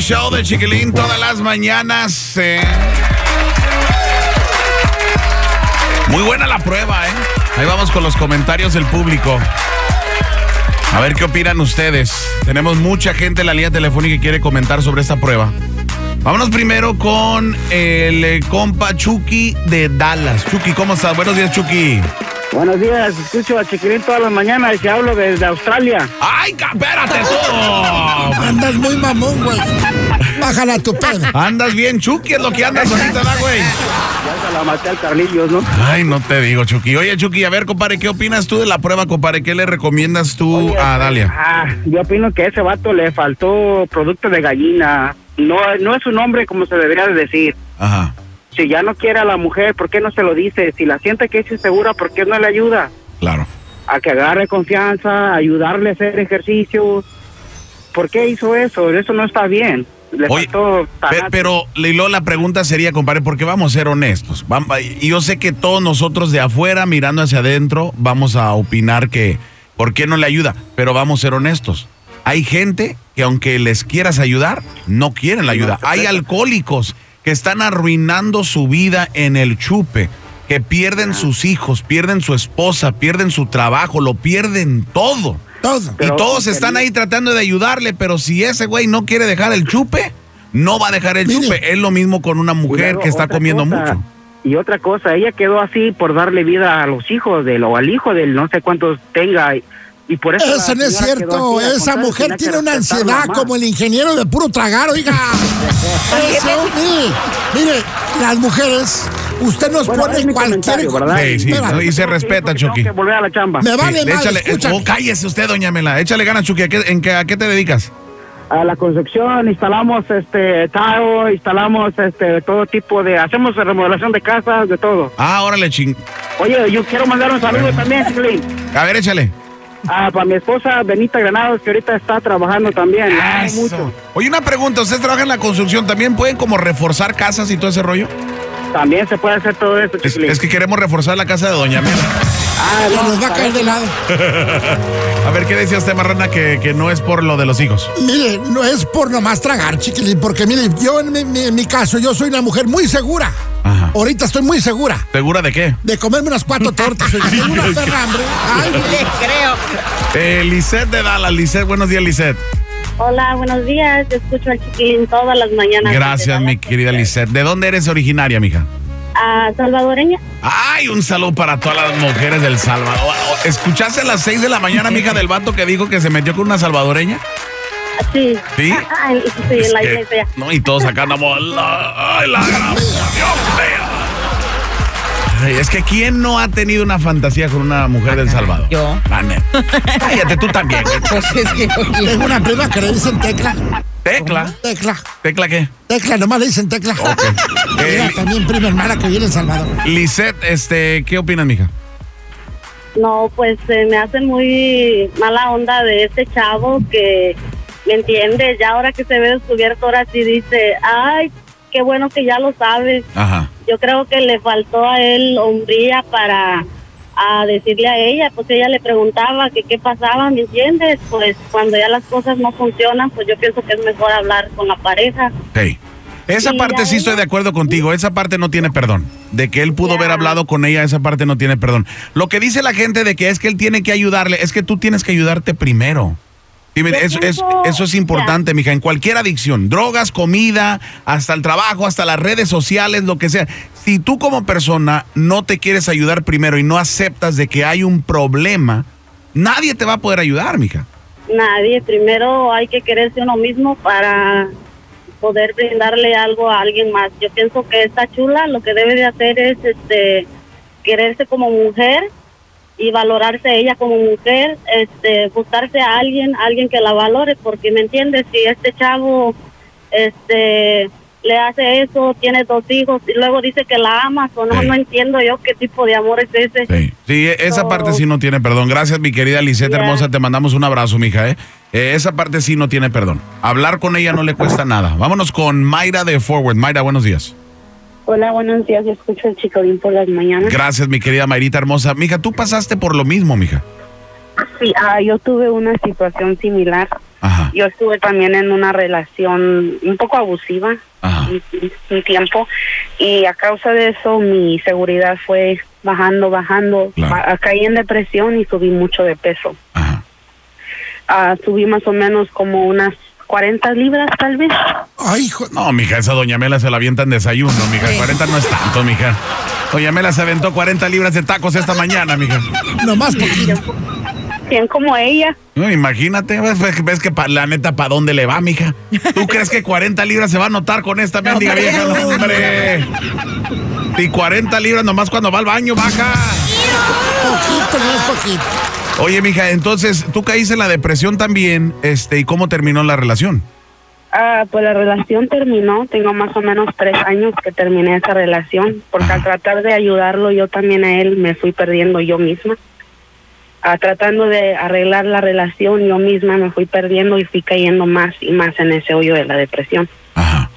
show de Chiquilín todas las mañanas. eh. Muy buena la prueba, ¿eh? Ahí vamos con los comentarios del público. A ver qué opinan ustedes. Tenemos mucha gente en la línea telefónica que quiere comentar sobre esta prueba. Vámonos primero con el eh, compa Chucky de Dallas. Chucky, ¿cómo estás? Buenos días, Chucky. Buenos días, escucho a Chiquilín todas las mañanas y hablo desde Australia. ¡Ay, espérate tú! Andas muy mamón, güey. Bájala tu pedo. Andas bien, Chucky, es lo que andas ahorita, ¿verdad, güey? Ya se la maté al Carlillos, ¿no? Ay, no te digo, Chucky. Oye, Chucky, a ver, compadre, ¿qué opinas tú de la prueba, compadre? ¿Qué le recomiendas tú Oye, a Dalia? Ah, yo opino que a ese vato le faltó producto de gallina. No, no es un hombre como se debería de decir. Ajá, Si ya no quiere a la mujer, ¿por qué no se lo dice? Si la siente que es insegura, ¿por qué no le ayuda? claro. A que agarre confianza, ayudarle a hacer ejercicios. ¿Por qué hizo eso? Eso no está bien. Le Oye, faltó Pe- tanato. pero, Lilo, la pregunta sería, compadre, porque vamos a ser honestos. Vam- Y yo sé que todos nosotros de afuera, mirando hacia adentro, vamos a opinar que, ¿por qué no le ayuda? Pero vamos a ser honestos. Hay gente que aunque les quieras ayudar, no quieren la ayuda. Hay alcohólicos que están arruinando su vida en el chupe, que pierden sus hijos, pierden su esposa, pierden su trabajo, lo pierden todo. Todo. Y todos están ahí tratando de ayudarle, pero si ese güey no quiere dejar el chupe, no va a dejar el Mire. chupe. Es lo mismo con una mujer luego que está comiendo cosa, mucho. Y otra cosa, ella quedó así por darle vida a los hijos de él o al hijo de él, no sé cuántos tenga. Y, por eso. Eso no es cierto. Esa mujer tiene una ansiedad como el ingeniero de puro tragar, oiga. Eso, mire, mire, las mujeres, usted nos Bueno, pone cualquier. ¿verdad? Sí, sí, Espera. ¿no? y se respeta, Chucky. que volver a la chamba. Me vale Sí, más, échale, escucha. oh, cállese usted, doña Mela. Échale ganas, Chucky. ¿A qué, en qué, ¿A qué te dedicas? A la construcción, instalamos este tile, instalamos este todo tipo de. Hacemos remodelación de casas, de todo. Ah, órale, ching. Oye, yo quiero mandar un saludo también, Chiquilín. A ver, échale. Ah, para mi esposa Benita Granados, que ahorita está trabajando también. Eso. mucho. Oye, una pregunta. ¿Ustedes trabajan en la construcción? ¿También pueden como reforzar casas y todo ese rollo? También se puede hacer todo eso, Es, Chiquilín. es que queremos reforzar la casa de doña Mela. Ah, no, nos va a caer de lado. A ver, ¿qué decía usted, Marrana? Que, que no es por lo de los hijos. Mire, no es por nomás tragar, chiquilín, porque mire, yo en mi, mi- en mi caso, yo soy una mujer muy segura. Ajá. Ahorita estoy muy segura ¿Segura de qué? de comerme unas cuatro tortas. Tengo una perra hambre. Ay, Eh, Lisette de Dallas. Lisette, buenos días, Lisette. Hola, buenos días. Yo escucho al chiquilín todas las mañanas. Gracias, mi querida Lisette. ¿De dónde eres originaria, mija? Ah, salvadoreña. Ay, un saludo para todas las mujeres del Salvador. ¿Escuchaste a las 6 de la mañana, mija, del vato que dijo que se metió con una salvadoreña? Ah, Sí. ¿Sí? Ah, ah, sí, Es en la que- iglesia. no, y todos acá andamos. la- ay, la gran- Dios mío. Ay, Es que ¿quién no ha tenido una fantasía con una mujer del Salvador? Yo. Neta. Cállate tú también. Pues es que tengo una prima que le dicen tecla. Tecla. Tecla. ¿Tecla qué? Tecla, nomás le dicen tecla. Ella Eh, también prima hermana que viene en Salvador. Lisette, este, ¿qué opinas, mija? No, pues eh, me hacen muy mala onda de este chavo que, ¿me entiendes? Ya ahora que se ve descubierto, ahora sí dice, ay, qué bueno que ya lo sabes. Ajá. Yo creo que le faltó a él hombría para a decirle a ella, pues ella le preguntaba que qué pasaba, ¿me entiendes? Pues cuando ya las cosas no funcionan, pues yo pienso que es mejor hablar con la pareja. Hey. Esa Y parte sí estoy de acuerdo contigo. Esa parte no tiene perdón. De que él pudo Ya. haber hablado con ella, esa parte no tiene perdón. Lo que dice la gente de que es que él tiene que ayudarle, es que tú tienes que ayudarte primero. Dime, eso, es, eso es importante, mija. En cualquier adicción, drogas, comida, hasta el trabajo, hasta las redes sociales, lo que sea. Si tú como persona no te quieres ayudar primero y no aceptas de que hay un problema, nadie te va a poder ayudar, mija. Nadie, primero hay que quererse uno mismo para poder brindarle algo a alguien más. Yo pienso que esta chula lo que debe de hacer es este quererse como mujer y valorarse ella como mujer, este buscarse a alguien, alguien que la valore, porque me entiendes, si este chavo este le hace eso, tiene dos hijos y luego dice que la ama, o no, Sí. no entiendo yo qué tipo de amor es ese. Sí, sí, esa So- parte sí no tiene perdón. Gracias, mi querida Lisette Yeah. hermosa. Te mandamos un abrazo, mija. ¿eh? Eh, esa parte sí no tiene perdón. Hablar con ella no le cuesta nada. Vámonos con Mayra de Forward. Mayra, buenos días. Hola, buenos días, yo escucho el chicolín por las mañanas. Gracias, mi querida Mayrita hermosa. Mija, tú pasaste por lo mismo, mija. Sí, ah, yo tuve una situación similar. Ajá. Yo estuve también en una relación un poco abusiva Ajá. un, un tiempo y a causa de eso mi seguridad fue bajando, bajando. Claro. Ba- caí en depresión y subí mucho de peso. Ajá. Ah, subí más o menos como unas 40 libras tal vez. Ay, hijo. No, mija, esa doña Mela se la avienta en desayuno, mija. 40 no es tanto, mija. Doña Mela se aventó 40 libras de tacos esta mañana, mija. Nomás poquito. Bien como ella. No, imagínate, ves, que pa- la neta, ¿para dónde le va, mija? ¿Tú crees que 40 libras se va a notar con esta mendiga hombre, vieja? No, hombre. Y 40 libras nomás cuando va al baño, baja. Poquito, no es poquito. Oye, mija, entonces, tú caíste en la depresión también, este, ¿y cómo terminó la relación? Ah, pues la relación terminó. Tengo más o menos tres años que terminé esa relación, porque al tratar de ayudarlo yo también a él me fui perdiendo yo misma. Ah, tratando de arreglar la relación yo misma me fui perdiendo y fui cayendo más y más en ese hoyo de la depresión. Ajá.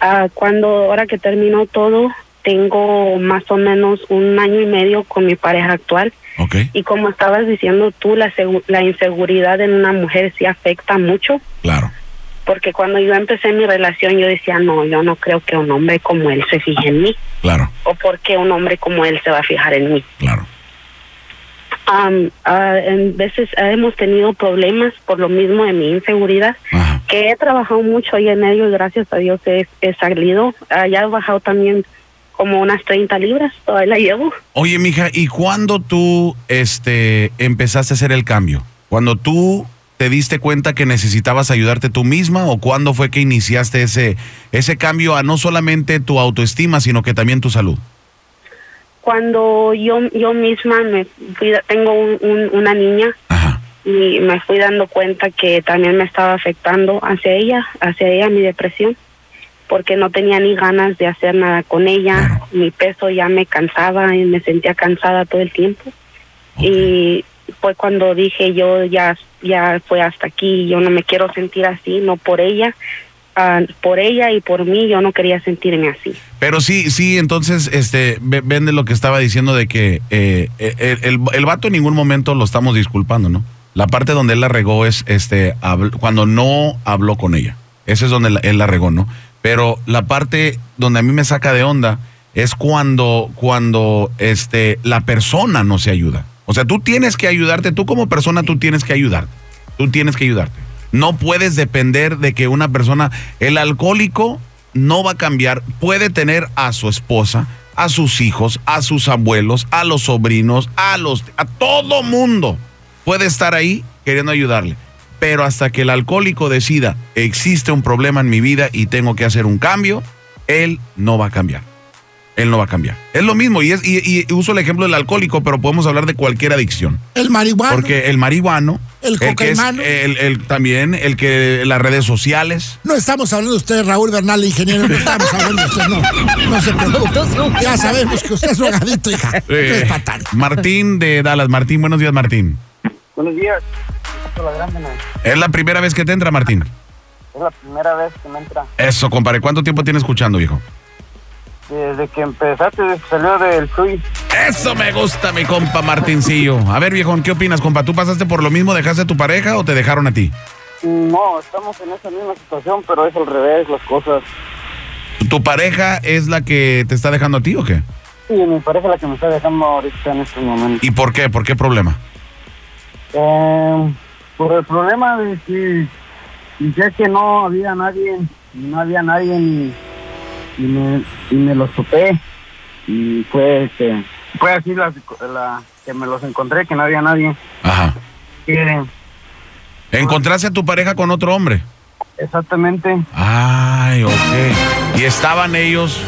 Ah, cuando ahora que terminó todo, tengo más o menos un año y medio con mi pareja actual. Ok. Y como estabas diciendo tú, la, la inseguridad en una mujer sí afecta mucho Claro. Porque cuando yo empecé mi relación yo decía, no, yo no creo que un hombre como él se fije en mí, Claro. o porque un hombre como él se va a fijar en mí. Claro. Ah, en veces hemos tenido problemas por lo mismo de mi inseguridad, Ajá. que he trabajado mucho ahí en ello y gracias a Dios he, he salido. Ah, ya he bajado también como unas 30 libras, todavía la llevo. Oye, mija, ¿y cuándo tú este, empezaste a hacer el cambio? ¿Cuando tú te diste cuenta que necesitabas ayudarte tú misma o cuándo fue que iniciaste ese, ese cambio a no solamente tu autoestima, sino que también tu salud? Cuando yo yo misma me fui, tengo un- un- una niña Ajá. y me fui dando cuenta que también me estaba afectando hacia ella, hacia ella mi depresión, porque no tenía ni ganas de hacer nada con ella, Claro. mi peso ya me cansaba y me sentía cansada todo el tiempo. Y fue cuando dije yo ya ya fue hasta aquí, yo no me quiero sentir así, no por ella, ah, por ella y por mí yo no quería sentirme así. Pero sí, sí, entonces, este, ve- ven de lo que estaba diciendo de que eh, el, el, el vato en ningún momento lo estamos disculpando, ¿no? La parte donde él la regó es este, cuando no habló con ella. Ese es donde él la regó, ¿no? Pero la parte donde a mí me saca de onda es cuando, cuando este, la persona no se ayuda. O sea, tú tienes que ayudarte, tú como persona, tú tienes que ayudarte. Tú tienes que ayudarte. No puedes depender de que una persona, el alcohólico no va a cambiar, puede tener a su esposa, a sus hijos, a sus abuelos, a los sobrinos, a los a todo mundo puede estar ahí queriendo ayudarle. Pero hasta que el alcohólico decida, existe un problema en mi vida y tengo que hacer un cambio, él no va a cambiar. Él no va a cambiar. Es lo mismo, y, es, y, y uso el ejemplo del alcohólico, pero podemos hablar de cualquier adicción. El marihuana. Porque el marihuano, El que es cocainano. el, el- también el que las redes sociales, No estamos hablando de usted, Raúl Bernal, ingeniero. No estamos hablando de usted, no. No se preocupe. Ya sabemos que usted es drogadito, hija. Eh, es patán. Martín de Dallas. Martín, buenos días, Martín. Buenos días. Es la primera vez que te entra, Martín. Es la primera vez que me entra. Eso, compadre. ¿Cuánto tiempo tienes escuchando, viejo? Desde que empezaste, desde que salió del Sui. Eso me gusta, mi compa Martincillo. A ver, viejón, ¿qué opinas, compa? ¿Tú pasaste por lo mismo, dejaste a tu pareja o te dejaron a ti? No, estamos en esa misma situación, pero es al revés las cosas. ¿Tu pareja es la que te está dejando a ti o qué? Sí, mi pareja es la que me está dejando ahorita en este momento. ¿Y por qué? ¿Por qué problema? Eh, por el problema de que decía que no había nadie, no había nadie y me, y me los topé. Y fue, este, fue así la, la que me los encontré, que no había nadie. Ajá. Que, ¿Encontraste a tu pareja con otro hombre? exactamente. Ay, ok. ¿Y estaban ellos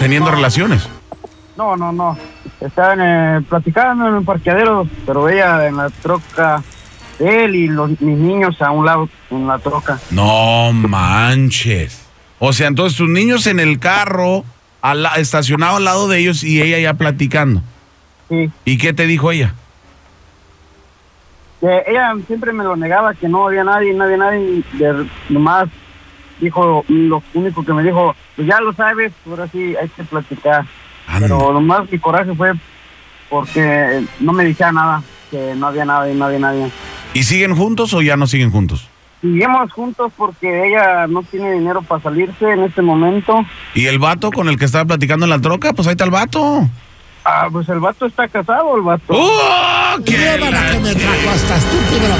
teniendo relaciones? No, no, no. Estaban eh, platicando en el parqueadero, pero ella en la troca de él y los, mis niños a un lado en la troca. No manches. O sea, entonces tus niños en el carro, al estacionado al lado de ellos y ella ya platicando. Sí. ¿Y qué te dijo ella? Que ella siempre me lo negaba, que no había nadie, no había nadie. y de- nomás dijo, lo único que me dijo, pues ya lo sabes, ahora sí hay que platicar. Anda. Pero nomás mi coraje fue porque no me decía nada, que no había nada y no había nadie. ¿Y siguen juntos o ya no siguen juntos? Seguimos juntos porque ella no tiene dinero para salirse en este momento. ¿Y el vato con el que estaba platicando en la troca? Pues ahí está el vato. Ah, pues el vato está casado, el vato. ¡Oh! qué la- que me trajo hasta estúpida.